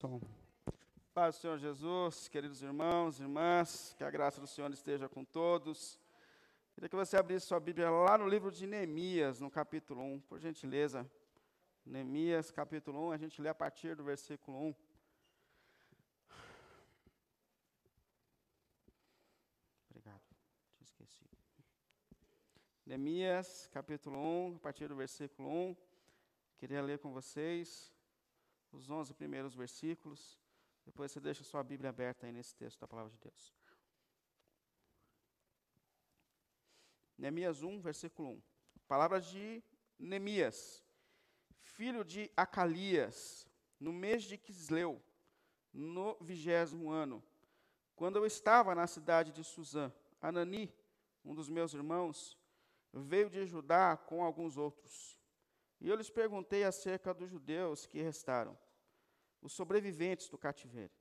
Som. Paz do Senhor Jesus, queridos irmãos, irmãs, que a graça do Senhor esteja com todos. Queria que você abrisse sua Bíblia lá no livro de Neemias, no capítulo 1, por gentileza. Neemias, capítulo 1, a gente lê a partir do versículo 1. Obrigado, tinha esquecido. Neemias, capítulo 1, a partir do versículo 1. Queria ler com vocês os 11 primeiros versículos. Depois você deixa sua Bíblia aberta aí nesse texto da palavra de Deus. Neemias 1, versículo 1. Palavras de Neemias, filho de Acalias, no mês de Quisleu, no vigésimo ano, quando eu estava na cidade de Suzã, Anani, um dos meus irmãos, veio de Judá com alguns outros. E eu lhes perguntei acerca dos judeus que restaram, os sobreviventes do cativeiro,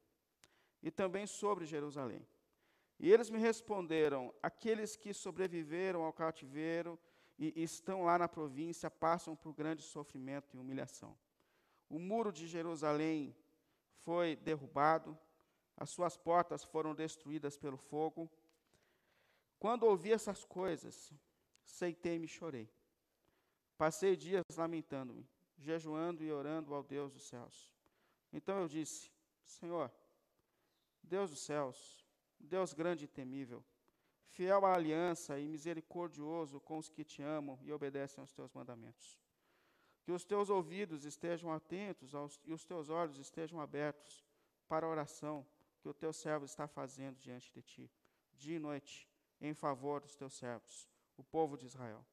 e também sobre Jerusalém. E eles me responderam: aqueles que sobreviveram ao cativeiro e estão lá na província passam por grande sofrimento e humilhação. O muro de Jerusalém foi derrubado, as suas portas foram destruídas pelo fogo. Quando ouvi essas coisas, seitei-me e chorei. Passei dias lamentando-me, jejuando e orando ao Deus dos céus. Então eu disse: Senhor, Deus dos céus, Deus grande e temível, fiel à aliança e misericordioso com os que te amam e obedecem aos teus mandamentos. Que os teus ouvidos estejam atentos aos, e os teus olhos estejam abertos para a oração que o teu servo está fazendo diante de ti, dia e noite, em favor dos teus servos, o povo de Israel.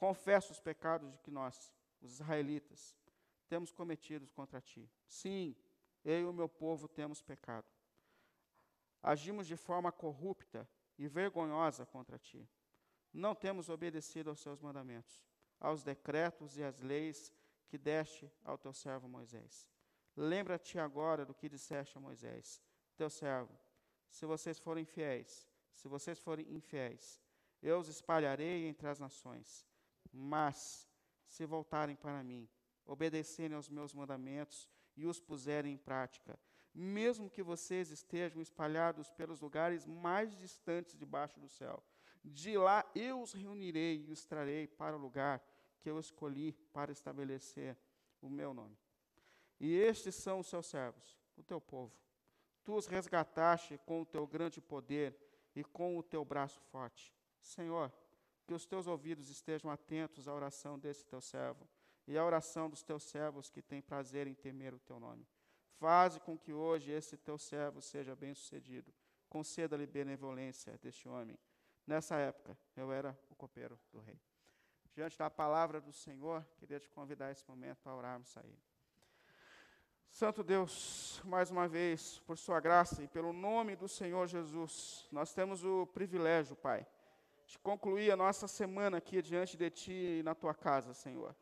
Confesso os pecados que nós, os israelitas, temos cometido contra ti. Sim, eu e o meu povo temos pecado. Agimos de forma corrupta e vergonhosa contra ti. Não temos obedecido aos seus mandamentos, aos decretos e às leis que deste ao teu servo Moisés. Lembra-te agora do que disseste a Moisés, teu servo. Se vocês forem fiéis, se vocês forem infiéis, eu os espalharei entre as nações mas, se voltarem para mim, obedecerem aos meus mandamentos e os puserem em prática, mesmo que vocês estejam espalhados pelos lugares mais distantes debaixo do céu, de lá eu os reunirei e os trarei para o lugar que eu escolhi para estabelecer o meu nome. E estes são os seus servos, o teu povo. Tu os resgataste com o teu grande poder e com o teu braço forte. Senhor, que os teus ouvidos estejam atentos à oração desse teu servo e à oração dos teus servos que têm prazer em temer o teu nome. Faze com que hoje esse teu servo seja bem-sucedido. Conceda-lhe benevolência deste homem. Nessa época, eu era o copeiro do rei. Diante da palavra do Senhor, queria te convidar esse momento para orarmos a Ele. Santo Deus, mais uma vez, por Sua graça e pelo nome do Senhor Jesus, nós temos o privilégio, Pai, de concluir a nossa semana aqui diante de Ti e na Tua casa, Senhor.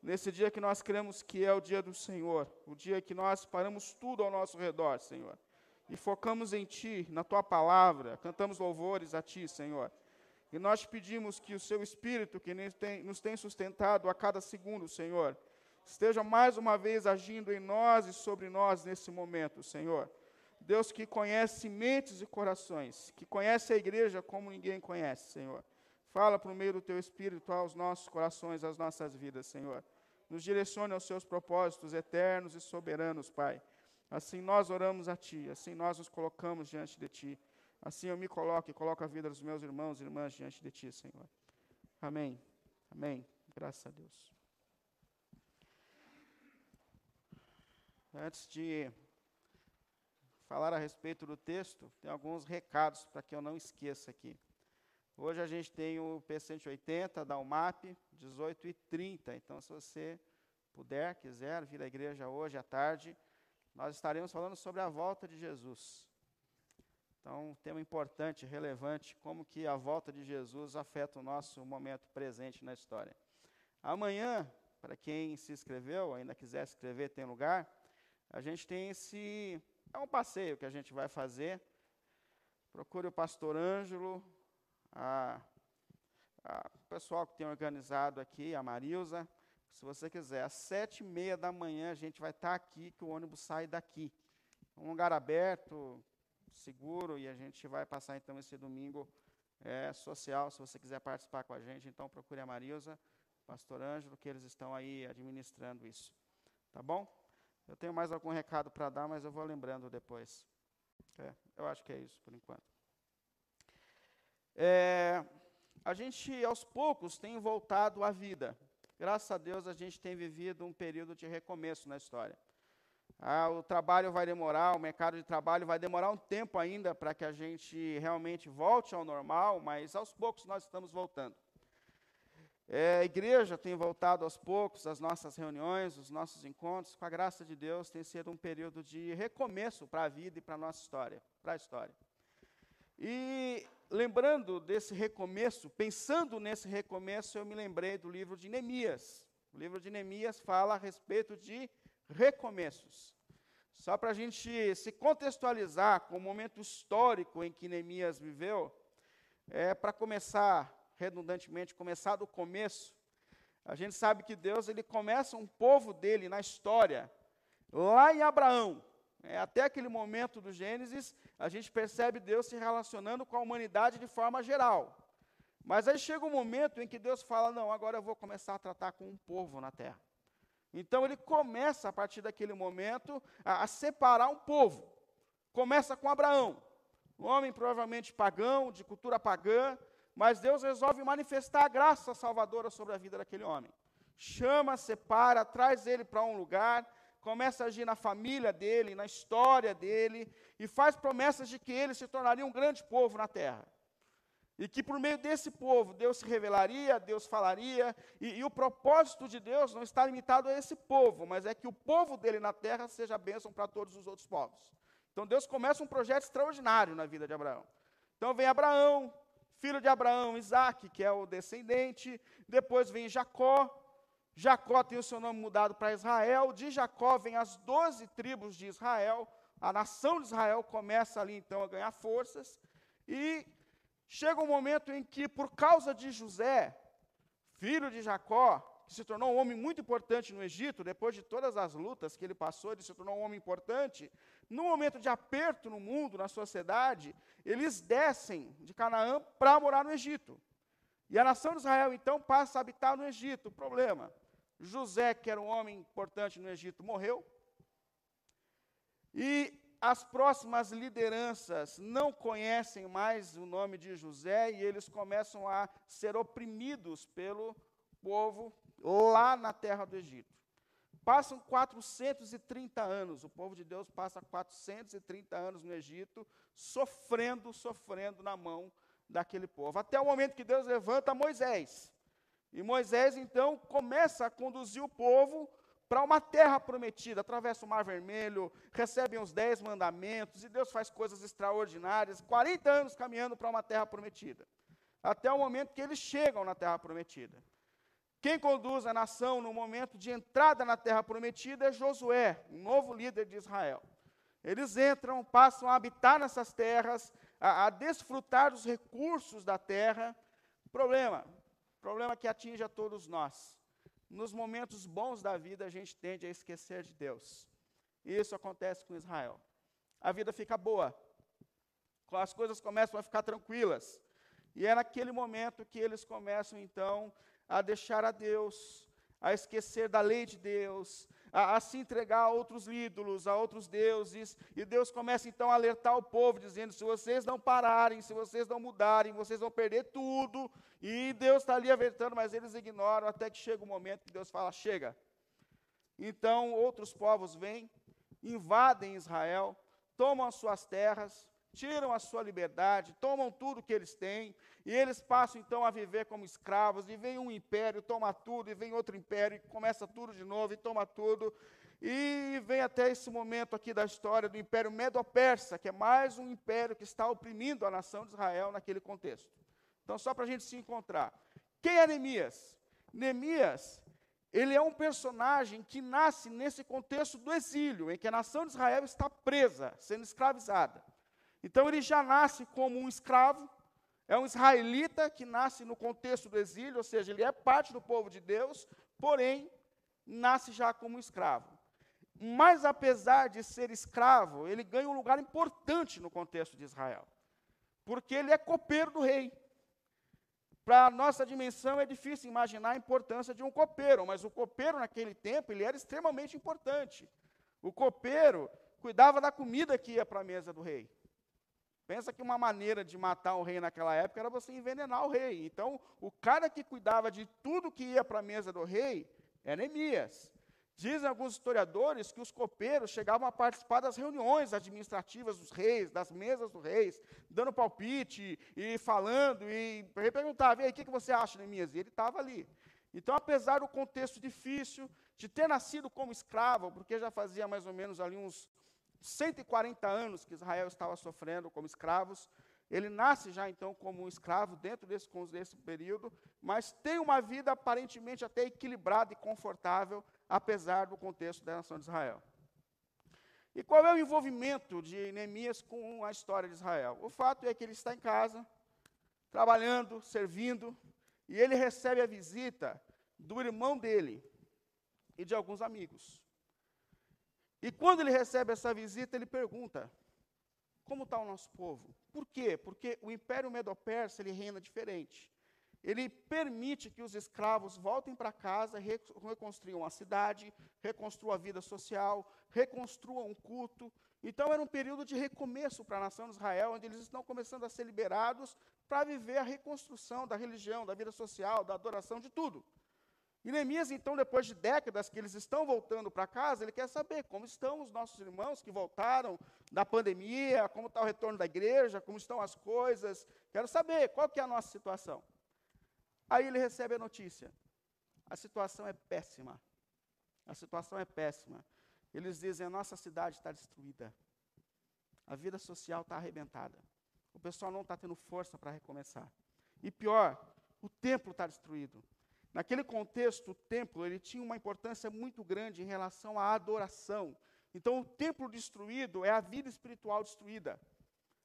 Nesse dia que nós cremos que é o dia do Senhor, o dia que nós paramos tudo ao nosso redor, Senhor, e focamos em Ti, na Tua palavra, cantamos louvores a Ti, Senhor. E nós pedimos que o Seu Espírito, que nos tem sustentado a cada segundo, Senhor, esteja mais uma vez agindo em nós e sobre nós nesse momento, Senhor. Deus que conhece mentes e corações, que conhece a igreja como ninguém conhece, Senhor. Fala por meio do teu Espírito aos nossos corações, às nossas vidas, Senhor. Nos direcione aos seus propósitos eternos e soberanos, Pai. Assim nós oramos a Ti, assim nós nos colocamos diante de Ti. Assim eu me coloco e coloco a vida dos meus irmãos e irmãs diante de Ti, Senhor. Amém. Amém. Graças a Deus. Antes de falar a respeito do texto, tem alguns recados para que eu não esqueça aqui. Hoje a gente tem o P180 da UMAP, 18 e 30. Então, se você puder, quiser, vir à igreja hoje à tarde, nós estaremos falando sobre a volta de Jesus. Então, um tema importante, relevante, como que a volta de Jesus afeta o nosso momento presente na história. Amanhã, para quem se inscreveu, ainda quiser se inscrever, tem lugar, a gente tem esse é um passeio que a gente vai fazer. Procure o pastor Ângelo, a, a, pessoal que tem organizado aqui, a Marilza. se você quiser, às sete e meia da manhã a gente vai estar aqui, que o ônibus sai daqui. Um lugar aberto, seguro, e a gente vai passar então esse domingo é, social, se você quiser participar com a gente, então procure a Marilza, Pastor Ângelo, que eles estão aí administrando isso. Tá bom? Eu tenho mais algum recado para dar, mas eu vou lembrando depois. É, eu acho que é isso por enquanto. É, a gente, aos poucos, tem voltado à vida. Graças a Deus, a gente tem vivido um período de recomeço na história. Ah, o trabalho vai demorar, o mercado de trabalho vai demorar um tempo ainda para que a gente realmente volte ao normal, mas aos poucos nós estamos voltando. É, a igreja tem voltado aos poucos, as nossas reuniões, os nossos encontros, com a graça de Deus, tem sido um período de recomeço para a vida e para a nossa história, para a história. E lembrando desse recomeço, pensando nesse recomeço, eu me lembrei do livro de Neemias. O livro de Neemias fala a respeito de recomeços. Só para a gente se contextualizar com o momento histórico em que Neemias viveu, é para começar, redundantemente, começar do começo, a gente sabe que Deus ele começa um povo dele na história, lá em Abraão. É, até aquele momento do Gênesis, a gente percebe Deus se relacionando com a humanidade de forma geral. Mas aí chega um momento em que Deus fala: Não, agora eu vou começar a tratar com um povo na terra. Então ele começa, a partir daquele momento, a, a separar um povo. Começa com Abraão, um homem provavelmente pagão, de cultura pagã, mas Deus resolve manifestar a graça salvadora sobre a vida daquele homem. Chama, separa, traz ele para um lugar, começa a agir na família dele, na história dele, e faz promessas de que ele se tornaria um grande povo na terra. E que por meio desse povo Deus se revelaria, Deus falaria, e, e, o propósito de Deus não está limitado a esse povo, mas é que o povo dele na terra seja bênção para todos os outros povos. Então Deus começa um projeto extraordinário na vida de Abraão. Então vem Abraão, filho de Abraão, Isaac, que é o descendente, depois vem Jacó, Jacó tem o seu nome mudado para Israel, de Jacó vem as doze tribos de Israel, a nação de Israel começa ali então a ganhar forças, e Chega um momento em que, por causa de José, filho de Jacó, que se tornou um homem muito importante no Egito, depois de todas as lutas que ele passou, ele se tornou um homem importante. No momento de aperto no mundo, na sociedade, eles descem de Canaã para morar no Egito. E a nação de Israel, então, passa a habitar no Egito. O problema: José, que era um homem importante no Egito, morreu. E as próximas lideranças não conhecem mais o nome de José e eles começam a ser oprimidos pelo povo lá na terra do Egito. Passam 430 anos, o povo de Deus passa 430 anos no Egito, sofrendo, sofrendo na mão daquele povo. Até o momento que Deus levanta Moisés. E Moisés, então, começa a conduzir o povo para uma terra prometida, atravessa o Mar Vermelho, recebem os dez mandamentos, e Deus faz coisas extraordinárias, 40 anos caminhando para uma terra prometida, até o momento que eles chegam na terra prometida. Quem conduz a nação no momento de entrada na terra prometida é Josué, um novo líder de Israel. Eles entram, passam a habitar nessas terras, a, a desfrutar dos recursos da terra. Problema, problema que atinge a todos nós nos momentos bons da vida, a gente tende a esquecer de Deus. Isso acontece com Israel. A vida fica boa, as coisas começam a ficar tranquilas. E é naquele momento que eles começam, então, a deixar a Deus, a esquecer da lei de Deus, a, a, se entregar a outros ídolos, a outros deuses, e Deus começa então a alertar o povo, dizendo: se vocês não pararem, se vocês não mudarem, vocês vão perder tudo. E Deus está ali alertando, mas eles ignoram, até que chega o momento que Deus fala: chega. Então outros povos vêm, invadem Israel, tomam as suas terras, tiram a sua liberdade, tomam tudo que eles têm, e eles passam então a viver como escravos, e vem um império, toma tudo, e vem outro império, e começa tudo de novo, e toma tudo, e vem até esse momento aqui da história do Império Medo-Persa, que é mais um império que está oprimindo a nação de Israel naquele contexto. Então, só para a gente se encontrar. Quem é Neemias? Neemias, ele é um personagem que nasce nesse contexto do exílio, em que a nação de Israel está presa, sendo escravizada. Então ele já nasce como um escravo, é um israelita que nasce no contexto do exílio, ou seja, ele é parte do povo de Deus, porém nasce já como escravo. Mas, apesar de ser escravo, ele ganha um lugar importante no contexto de Israel, porque ele é copeiro do rei. Para a nossa dimensão é difícil imaginar a importância de um copeiro, mas o copeiro naquele tempo ele era extremamente importante. O copeiro cuidava da comida que ia para a mesa do rei. Pensa que uma maneira de matar o rei naquela época era você envenenar o rei. Então, o cara que cuidava de tudo que ia para a mesa do rei era Neemias. Dizem alguns historiadores que os copeiros chegavam a participar das reuniões administrativas dos reis, das mesas dos reis, dando palpite e falando, e perguntava, e aí, o que, que você acha, Neemias? E ele estava ali. Então, apesar do contexto difícil, de ter nascido como escravo, porque já fazia mais ou menos ali uns 140 anos que Israel estava sofrendo como escravos, ele nasce já então como um escravo dentro desse, desse período, mas tem uma vida aparentemente até equilibrada e confortável, apesar do contexto da nação de Israel. E qual é o envolvimento de Neemias com a história de Israel? O fato é que ele está em casa, trabalhando, servindo, e ele recebe a visita do irmão dele e de alguns amigos. E quando ele recebe essa visita, ele pergunta: como está o nosso povo? Por quê? Porque o Império Medo-Persa ele reina diferente ele permite que os escravos voltem para casa, reconstruam a cidade, reconstruam a vida social, reconstruam um culto. Então era um período de recomeço para a nação de Israel, onde eles estão começando a ser liberados para viver a reconstrução da religião, da vida social, da adoração, de tudo. E Neemias, então, depois de décadas que eles estão voltando para casa, ele quer saber como estão os nossos irmãos que voltaram da pandemia, como está o retorno da igreja, como estão as coisas. Quero saber qual que é a nossa situação. Aí ele recebe a notícia. A situação é péssima. A situação é péssima. Eles dizem: a nossa cidade está destruída. A vida social está arrebentada. O pessoal não está tendo força para recomeçar. E pior, o templo está destruído. Naquele contexto, o templo ele tinha uma importância muito grande em relação à adoração. Então, o templo destruído é a vida espiritual destruída.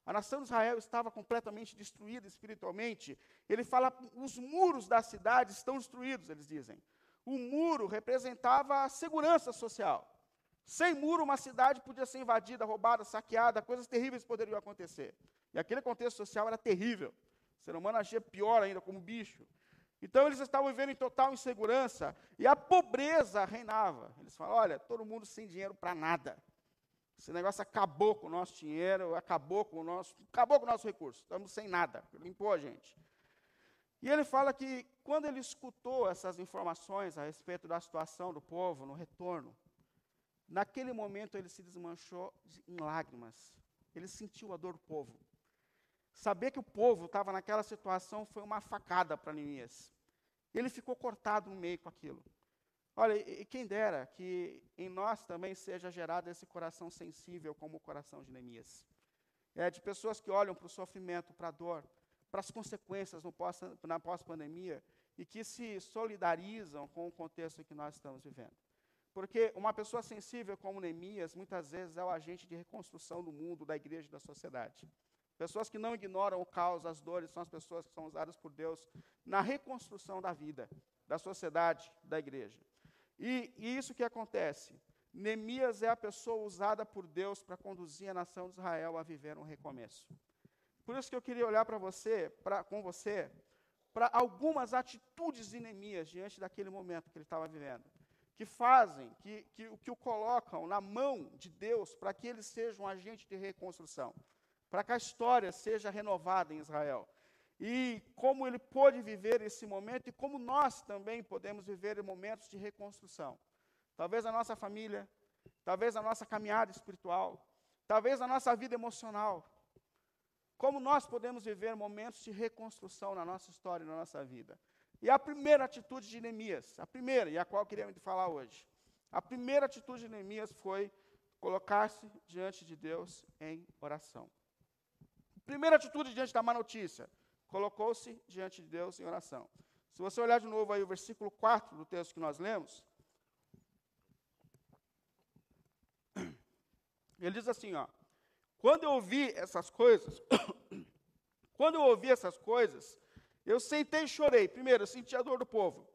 A nação de Israel estava completamente destruída espiritualmente. Ele fala: os muros da cidade estão destruídos, eles dizem. O muro representava a segurança social. Sem muro, uma cidade podia ser invadida, roubada, saqueada, coisas terríveis poderiam acontecer. E aquele contexto social era terrível. O ser humano agia pior ainda, como bicho. Então eles estavam vivendo em total insegurança e a pobreza reinava. Eles falam: olha, todo mundo sem dinheiro para nada. Esse negócio acabou com o nosso dinheiro, acabou com o nosso, acabou com o nosso recurso. Estamos sem nada, limpou a gente. E ele fala que quando ele escutou essas informações a respeito da situação do povo no retorno, naquele momento ele se desmanchou em lágrimas. Ele sentiu a dor do povo. Saber que o povo estava naquela situação foi uma facada para Neemias. Ele ficou cortado no meio com aquilo. Olha, e quem dera que em nós também seja gerado esse coração sensível como o coração de Neemias. É, de pessoas que olham para o sofrimento, para a dor, para as consequências pós, na pós-pandemia e que se solidarizam com o contexto que nós estamos vivendo. Porque uma pessoa sensível como Neemias, muitas vezes é o agente de reconstrução do mundo, da igreja e da sociedade. Pessoas que não ignoram o caos, as dores, são as pessoas que são usadas por Deus na reconstrução da vida, da sociedade, da igreja. E, e isso que acontece. Neemias é a pessoa usada por Deus para conduzir a nação de Israel a viver um recomeço. Por isso que eu queria olhar para você, pra, com você, para algumas atitudes de Neemias diante daquele momento que ele estava vivendo, que fazem, que, que, que o colocam na mão de Deus para que ele seja um agente de reconstrução, para que a história seja renovada em Israel e como ele pôde viver esse momento e como nós também podemos viver momentos de reconstrução. Talvez a nossa família, talvez a nossa caminhada espiritual, talvez a nossa vida emocional. Como nós podemos viver momentos de reconstrução na nossa história e na nossa vida. E a primeira atitude de Neemias, a primeira, e a qual eu queria falar hoje, a primeira atitude de Neemias foi colocar-se diante de Deus em oração. Primeira atitude diante da má notícia, colocou-se diante de Deus em oração. Se você olhar de novo aí o versículo 4 do texto que nós lemos, ele diz assim, ó: Quando eu ouvi essas coisas, quando eu ouvi essas coisas, eu sentei e chorei. Primeiro, eu senti a dor do povo.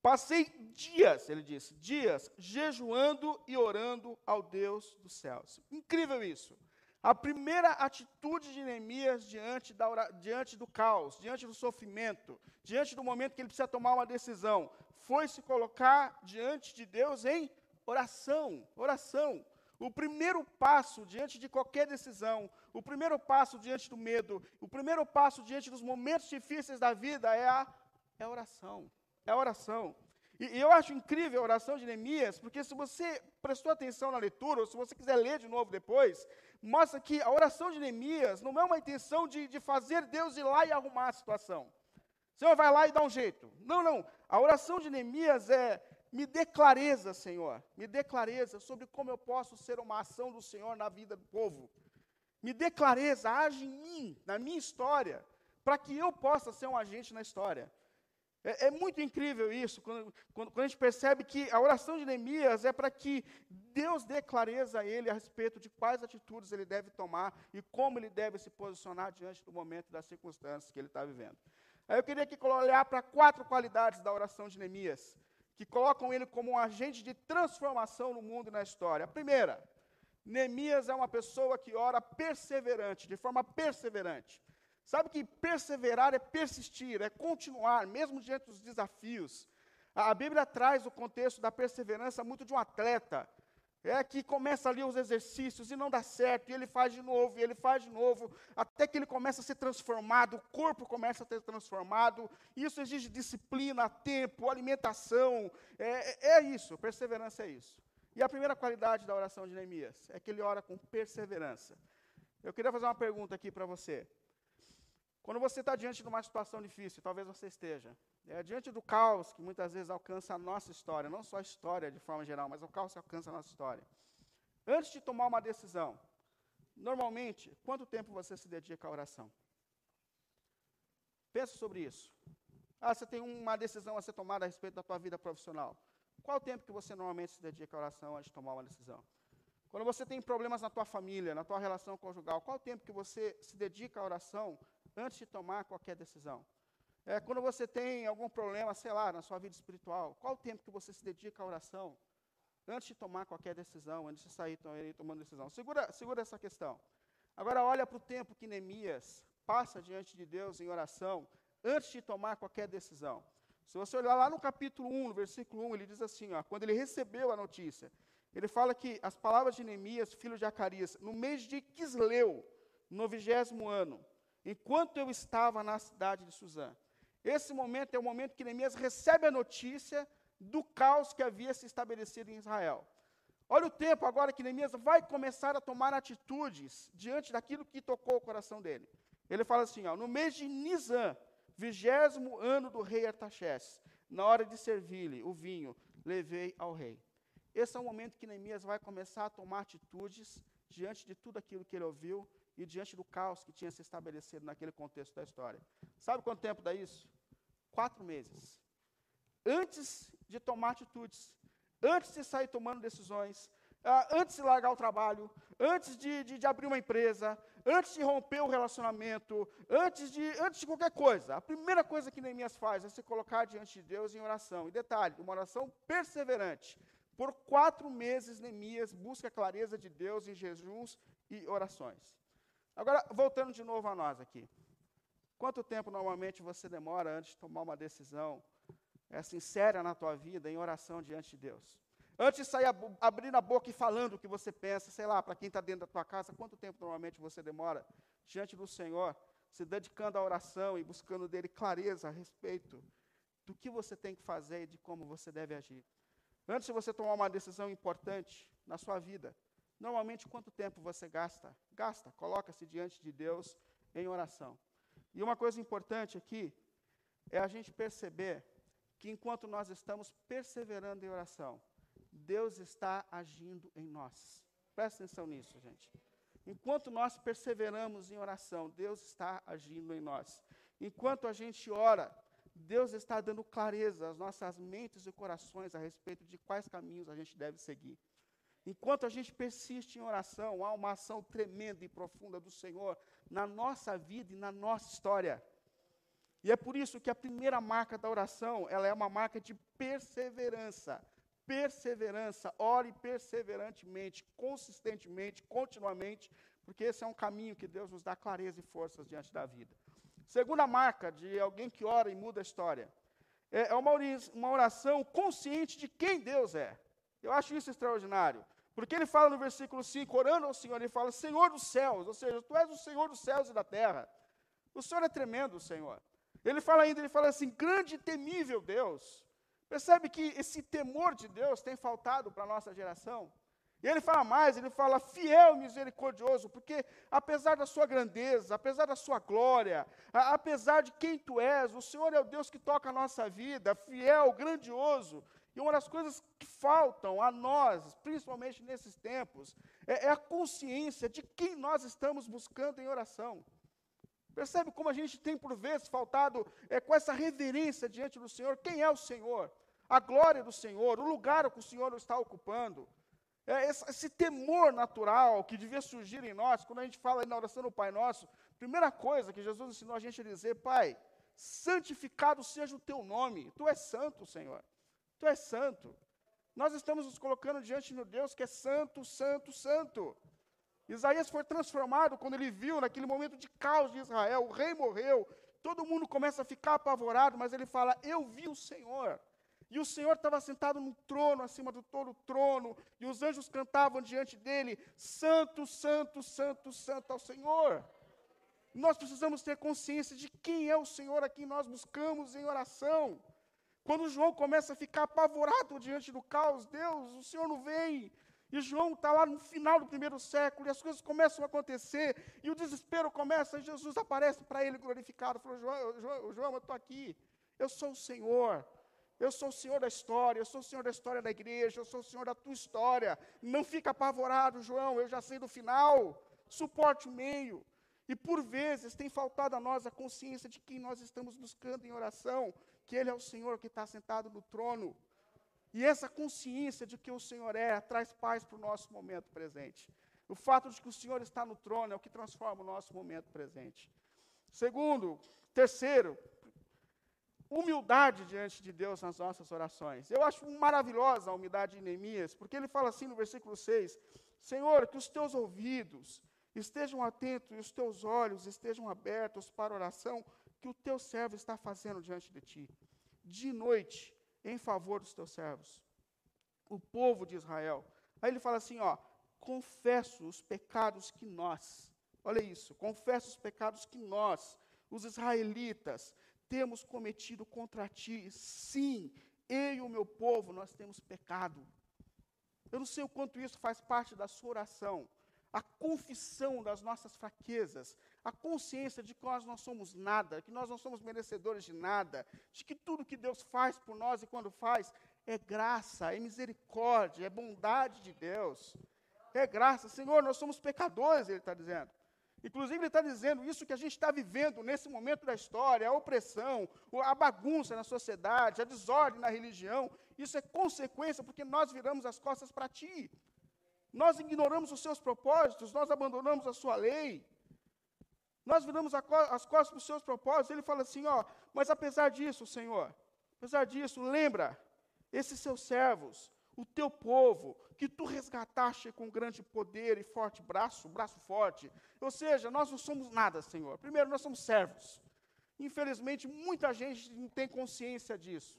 Passei dias, ele disse, dias, jejuando e orando ao Deus dos céus. Incrível isso. A primeira atitude de Neemias diante, da, diante do caos, diante do sofrimento, diante do momento que ele precisa tomar uma decisão, foi se colocar diante de Deus em oração. Oração. O primeiro passo diante de qualquer decisão, o primeiro passo diante do medo, o primeiro passo diante dos momentos difíceis da vida é a, é a oração. É a oração. E, eu acho incrível a oração de Neemias, porque se você prestou atenção na leitura, ou se você quiser ler de novo depois, mostra que a oração de Neemias não é uma intenção de, de fazer Deus ir lá e arrumar a situação. Senhor vai lá e dá um jeito. Não, não. A oração de Neemias é me dê clareza, Senhor, me dê clareza sobre como eu posso ser uma ação do Senhor na vida do povo. Me dê clareza, age em mim, na minha história, para que eu possa ser um agente na história. É, é muito incrível isso, quando, quando, quando, a gente percebe que a oração de Neemias é para que Deus dê clareza a ele a respeito de quais atitudes ele deve tomar e como ele deve se posicionar diante do momento das circunstâncias que ele está vivendo. Aí eu queria aqui olhar para quatro qualidades da oração de Neemias que colocam ele como um agente de transformação no mundo e na história. A primeira, Neemias é uma pessoa que ora perseverante, de forma perseverante. Sabe que perseverar é persistir, é continuar, mesmo diante dos desafios. A Bíblia traz o contexto da perseverança muito de um atleta é que começa ali os exercícios e não dá certo, e ele faz de novo, e ele faz de novo, até que ele começa a ser transformado, o corpo começa a ser transformado. Isso exige disciplina, tempo, alimentação. É, é isso, perseverança é isso. E a primeira qualidade da oração de Neemias é que ele ora com perseverança. Eu queria fazer uma pergunta aqui para você. Quando você está diante de uma situação difícil, talvez você esteja, é, diante do caos que muitas vezes alcança a nossa história, não só a história de forma geral, mas o caos que alcança a nossa história. Antes de tomar uma decisão, normalmente, quanto tempo você se dedica à oração? Pensa sobre isso. Ah, você tem uma decisão a ser tomada a respeito da tua vida profissional. Qual o tempo que você normalmente se dedica à oração antes de tomar uma decisão? Quando você tem problemas na tua família, na tua relação conjugal, qual o tempo que você se dedica à oração antes de tomar qualquer decisão. É, quando você tem algum problema, sei lá, na sua vida espiritual, qual o tempo que você se dedica à oração antes de tomar qualquer decisão, antes de sair tomando decisão? Segura, segura essa questão. Agora olha para o tempo que Neemias passa diante de Deus em oração antes de tomar qualquer decisão. Se você olhar lá no capítulo 1, no versículo 1, ele diz assim, ó, quando ele recebeu a notícia, ele fala que as palavras de Neemias, filho de Acarias, no mês de Quisleu, no vigésimo ano, enquanto eu estava na cidade de Suzã. Esse momento é o momento que Neemias recebe a notícia do caos que havia se estabelecido em Israel. Olha o tempo agora que Neemias vai começar a tomar atitudes diante daquilo que tocou o coração dele. Ele fala assim, ó, no mês de Nisan, vigésimo ano do rei Artaxerxes, na hora de servir-lhe o vinho, levei ao rei. Esse é o momento que Neemias vai começar a tomar atitudes diante de tudo aquilo que ele ouviu e diante do caos que tinha se estabelecido naquele contexto da história. Sabe quanto tempo dá isso? Quatro meses. Antes de tomar atitudes, antes de sair tomando decisões, uh, antes de largar o trabalho, antes de, de, de, abrir uma empresa, antes de romper o relacionamento, antes de, antes de qualquer coisa. A primeira coisa que Neemias faz é se colocar diante de Deus em oração. E detalhe, uma oração perseverante. Por quatro meses, Neemias busca a clareza de Deus em jejuns e orações. Agora, voltando de novo a nós aqui. Quanto tempo normalmente você demora antes de tomar uma decisão é, sincera na tua vida, em oração diante de Deus? Antes de sair abrindo a boca e falando o que você pensa, sei lá, para quem está dentro da tua casa, quanto tempo normalmente você demora diante do Senhor, se dedicando à oração e buscando dele clareza a respeito do que você tem que fazer e de como você deve agir? Antes de você tomar uma decisão importante na sua vida, Normalmente, quanto tempo você gasta? Gasta, coloca-se diante de Deus em oração. E uma coisa importante aqui é a gente perceber que enquanto nós estamos perseverando em oração, Deus está agindo em nós. Presta atenção nisso, gente. Enquanto nós perseveramos em oração, Deus está agindo em nós. Enquanto a gente ora, Deus está dando clareza às nossas mentes e corações a respeito de quais caminhos a gente deve seguir. Enquanto a gente persiste em oração, há uma ação tremenda e profunda do Senhor na nossa vida e na nossa história. E é por isso que a primeira marca da oração, ela é uma marca de perseverança. Perseverança, ore perseverantemente, consistentemente, continuamente, porque esse é um caminho que Deus nos dá clareza e forças diante da vida. Segunda marca de alguém que ora e muda a história. É, é uma oração consciente de quem Deus é. Eu acho isso extraordinário. Porque ele fala no versículo 5, orando ao Senhor, ele fala, Senhor dos céus, ou seja, tu és o Senhor dos céus e da terra. O Senhor é tremendo, Senhor. Ele fala ainda, ele fala assim, grande e temível Deus. Percebe que esse temor de Deus tem faltado para a nossa geração? E ele fala mais, ele fala fiel misericordioso, porque apesar da sua grandeza, apesar da sua glória, a, apesar de quem tu és, o Senhor é o Deus que toca a nossa vida, fiel, grandioso. E uma das coisas que faltam a nós, principalmente nesses tempos, é, é a consciência de quem nós estamos buscando em oração. Percebe como a gente tem, por vezes, faltado é, com essa reverência diante do Senhor? Quem é o Senhor? A glória do Senhor, o lugar que o Senhor está ocupando. É esse, esse, temor natural que devia surgir em nós, quando a gente fala na oração do Pai Nosso, primeira coisa que Jesus ensinou a gente a dizer, Pai, santificado seja o teu nome, tu és santo, Senhor, tu és santo. Nós estamos nos colocando diante de Deus que é santo, santo, santo. Isaías foi transformado quando ele viu, naquele momento de caos de Israel, o rei morreu, todo mundo começa a ficar apavorado, mas ele fala: Eu vi o Senhor. E o Senhor estava sentado no trono, acima do todo o trono, e os anjos cantavam diante dele: Santo, Santo, Santo, Santo ao Senhor. Nós precisamos ter consciência de quem é o Senhor a quem nós buscamos em oração. Quando João começa a ficar apavorado diante do caos, Deus, o Senhor não vem. E João está lá no final do primeiro século, e as coisas começam a acontecer, e o desespero começa, e Jesus aparece para ele glorificado, falou, João, João eu estou aqui, eu sou o Senhor, eu sou o Senhor da história, eu sou o Senhor da história da igreja, eu sou o Senhor da tua história. Não fica apavorado, João, eu já sei do final. Suporte o meio. E por vezes tem faltado a nós a consciência de quem nós estamos buscando em oração, que Ele é o Senhor que está sentado no trono. E essa consciência de que o Senhor é traz paz para o nosso momento presente. O fato de que o Senhor está no trono é o que transforma o nosso momento presente. Segundo, terceiro, humildade diante de Deus nas nossas orações. Eu acho maravilhosa a humildade de Neemias, porque ele fala assim no versículo 6: Senhor, que os teus ouvidos estejam atentos e os teus olhos estejam abertos para a oração que o teu servo está fazendo diante de ti, de noite, em favor dos teus servos, o povo de Israel. Aí ele fala assim: ó, confesso os pecados que nós, olha isso, confesso os pecados que nós, os israelitas, temos cometido contra ti. Sim, eu e o meu povo, nós temos pecado. Eu não sei o quanto isso faz parte da sua oração. A confissão das nossas fraquezas, a consciência de que nós não somos nada, que nós não somos merecedores de nada, de que tudo que Deus faz por nós e quando faz é graça, é misericórdia, é bondade de Deus. É graça. Senhor, nós somos pecadores, Ele está dizendo. Inclusive, ele está dizendo isso que a gente está vivendo nesse momento da história, a opressão, a bagunça na sociedade, a desordem na religião, isso é consequência porque nós viramos as costas para ti. Nós ignoramos os seus propósitos, nós abandonamos a sua lei. Nós viramos as costas para os seus propósitos. Ele fala assim: ó, mas apesar disso, Senhor, apesar disso, lembra, esses seus servos, o teu povo, que tu resgataste com grande poder e forte braço, braço forte. Ou seja, nós não somos nada, Senhor. Primeiro, nós somos servos. Infelizmente, muita gente não tem consciência disso.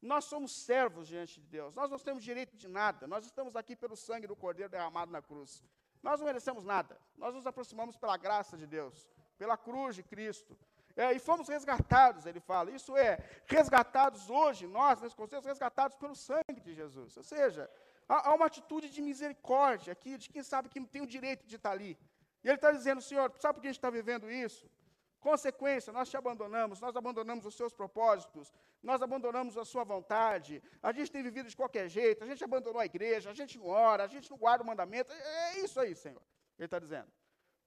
Nós somos servos diante de Deus. Nós não temos direito de nada. Nós estamos aqui pelo sangue do Cordeiro derramado na cruz. Nós não merecemos nada. Nós nos aproximamos pela graça de Deus, pela cruz de Cristo. É, e fomos resgatados, ele fala. Isso é, resgatados hoje, nós, nesse conceito, resgatados pelo sangue de Jesus. Ou seja, há, há, uma atitude de misericórdia aqui, de quem sabe que não tem o direito de estar ali. E ele está dizendo, Senhor, sabe por que a gente está vivendo isso? Consequência, nós te abandonamos, nós abandonamos os seus propósitos, nós abandonamos a sua vontade, a gente tem vivido de qualquer jeito, a gente abandonou a igreja, a gente não ora, a gente não guarda o mandamento. É, é isso aí, Senhor. Ele está dizendo.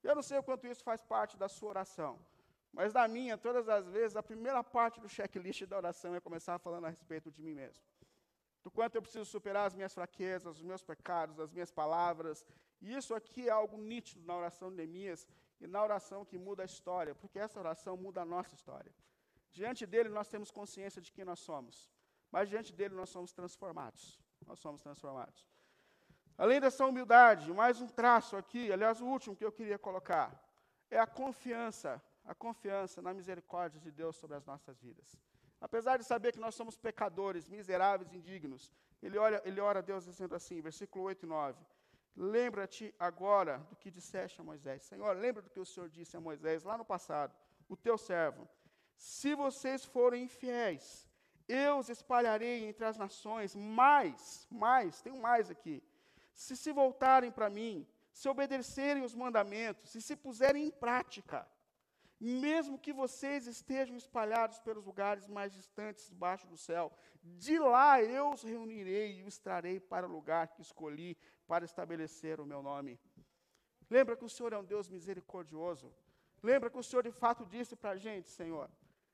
Eu não sei o quanto isso faz parte da sua oração. Mas na minha, todas as vezes, a primeira parte do checklist da oração é começar falando a respeito de mim mesmo. Do quanto eu preciso superar as minhas fraquezas, os meus pecados, as minhas palavras. E isso aqui é algo nítido na oração de Neemias e na oração que muda a história, porque essa oração muda a nossa história. Diante dele nós temos consciência de quem nós somos, mas diante dele nós somos transformados. Nós somos transformados. Além dessa humildade, mais um traço aqui, aliás, o último que eu queria colocar, é a confiança, a confiança na misericórdia de Deus sobre as nossas vidas. Apesar de saber que nós somos pecadores, miseráveis, indignos, ele, olha, ele ora a Deus dizendo assim, versículo 8 e 9: Lembra-te agora do que disseste a Moisés. Senhor, lembra do que o Senhor disse a Moisés lá no passado, o teu servo. Se vocês forem infiéis, eu os espalharei entre as nações, mais, mais, tem um mais aqui. Se se voltarem para mim, se obedecerem os mandamentos, se se puserem em prática, mesmo que vocês estejam espalhados pelos lugares mais distantes debaixo do céu, de lá eu os reunirei e os trarei para o lugar que escolhi para estabelecer o meu nome. Lembra que o Senhor é um Deus misericordioso. Lembra que o Senhor de fato disse para a gente, Senhor,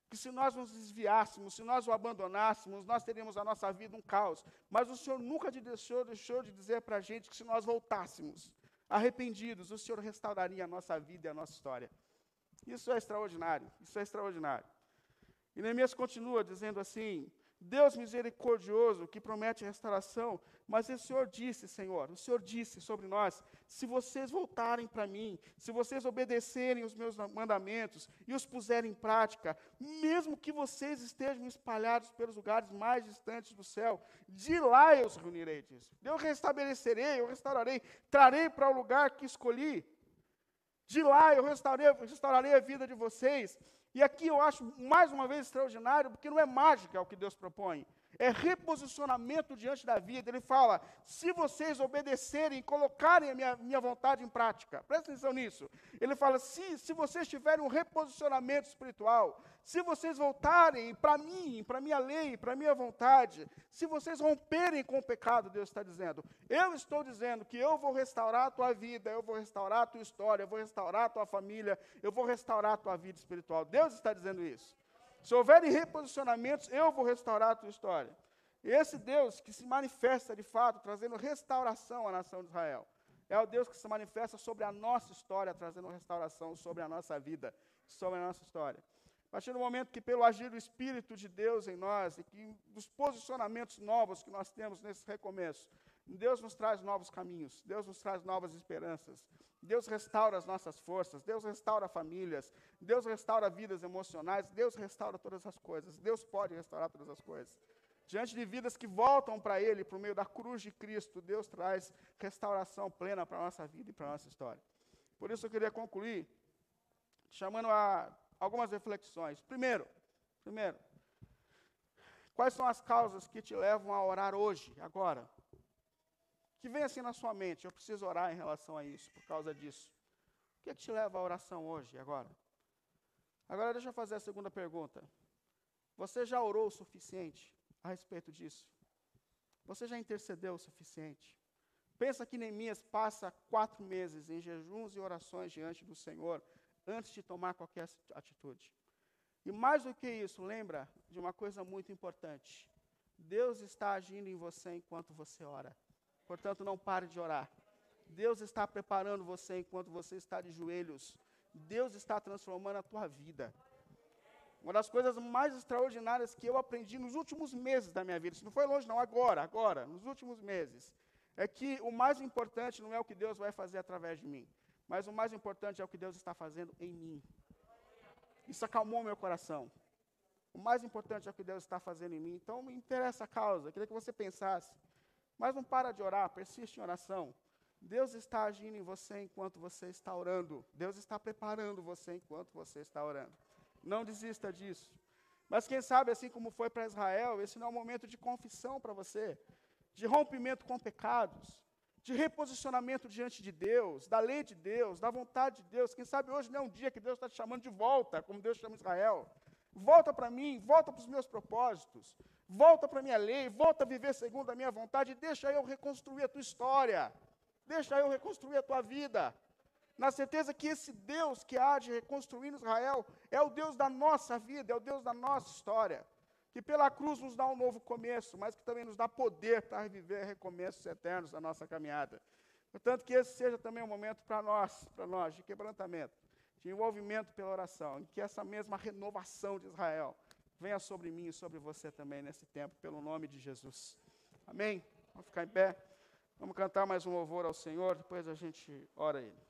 que se nós nos desviássemos, se nós o abandonássemos, nós teríamos a nossa vida um caos. Mas o Senhor nunca deixou, deixou de dizer para a gente que se nós voltássemos arrependidos, o Senhor restauraria a nossa vida e a nossa história. Isso é extraordinário, isso é extraordinário. E Neemias continua dizendo assim: Deus misericordioso que promete restauração, mas o Senhor disse, Senhor, o Senhor disse sobre nós: se vocês voltarem para mim, se vocês obedecerem os meus mandamentos e os puserem em prática, mesmo que vocês estejam espalhados pelos lugares mais distantes do céu, de lá eu os reunirei, diz. Eu restabelecerei, eu restaurarei, trarei para o lugar que escolhi. De lá eu restaurarei, a vida de vocês. E aqui eu acho mais uma vez extraordinário, porque não é mágica o que Deus propõe é reposicionamento diante da vida. Ele fala: se vocês obedecerem, colocarem a minha, minha vontade em prática, presta atenção nisso. Ele fala: se, se vocês tiverem um reposicionamento espiritual, se vocês voltarem para mim, para minha lei, para minha vontade, se vocês romperem com o pecado, Deus está dizendo, eu estou dizendo que eu vou restaurar a tua vida, eu vou restaurar a tua história, eu vou restaurar a tua família, eu vou restaurar a tua vida espiritual. Deus está dizendo isso. Se houverem reposicionamentos, eu vou restaurar a tua história. Esse Deus que se manifesta de fato, trazendo restauração à nação de Israel, é o Deus que se manifesta sobre a nossa história, trazendo restauração sobre a nossa vida, sobre a nossa história. A partir do momento que, pelo agir do Espírito de Deus em nós, e que dos posicionamentos novos que nós temos nesse recomeço, Deus nos traz novos caminhos, Deus nos traz novas esperanças, Deus restaura as nossas forças, Deus restaura famílias, Deus restaura vidas emocionais, Deus restaura todas as coisas, Deus pode restaurar todas as coisas. Diante de vidas que voltam para Ele, por meio da cruz de Cristo, Deus traz restauração plena para a nossa vida e para a nossa história. Por isso eu queria concluir chamando a algumas reflexões. Primeiro, primeiro, quais são as causas que te levam a orar hoje, agora? Que vem assim na sua mente, eu preciso orar em relação a isso, por causa disso. O que, é que te leva à oração hoje, agora? Agora deixa eu fazer a segunda pergunta. Você já orou o suficiente a respeito disso? Você já intercedeu o suficiente? Pensa que Neemias passa quatro meses em jejuns e orações diante do Senhor antes de tomar qualquer atitude. E mais do que isso, lembra de uma coisa muito importante. Deus está agindo em você enquanto você ora. Portanto, não pare de orar. Deus está preparando você enquanto você está de joelhos. Deus está transformando a tua vida. Uma das coisas mais extraordinárias que eu aprendi nos últimos meses da minha vida, isso não foi longe, não, agora, agora, nos últimos meses, é que o mais importante não é o que Deus vai fazer através de mim, mas o mais importante é o que Deus está fazendo em mim. Isso acalmou meu coração. O mais importante é o que Deus está fazendo em mim. Então, me interessa a causa. Eu queria que você pensasse. Mas não para de orar, persiste em oração. Deus está agindo em você enquanto você está orando. Deus está preparando você enquanto você está orando. Não desista disso. Mas quem sabe, assim como foi para Israel, esse não é um momento de confissão para você, de rompimento com pecados, de reposicionamento diante de Deus, da lei de Deus, da vontade de Deus. Quem sabe hoje não é um dia que Deus está te chamando de volta, como Deus chama Israel. Volta para mim, volta para os meus propósitos. Volta para a minha lei, volta a viver segundo a minha vontade, deixa eu reconstruir a tua história, deixa eu reconstruir a tua vida. Na certeza que esse Deus que há de reconstruir Israel é o Deus da nossa vida, é o Deus da nossa história. Que pela cruz nos dá um novo começo, mas que também nos dá poder para reviver recomeços eternos da nossa caminhada. Portanto, que esse seja também um momento para nós, para nós, de quebrantamento, de envolvimento pela oração, em que essa mesma renovação de Israel venha sobre mim e sobre você também nesse tempo, pelo nome de Jesus. Amém? Vamos ficar em pé. Vamos cantar mais um louvor ao Senhor, depois a gente ora Ele.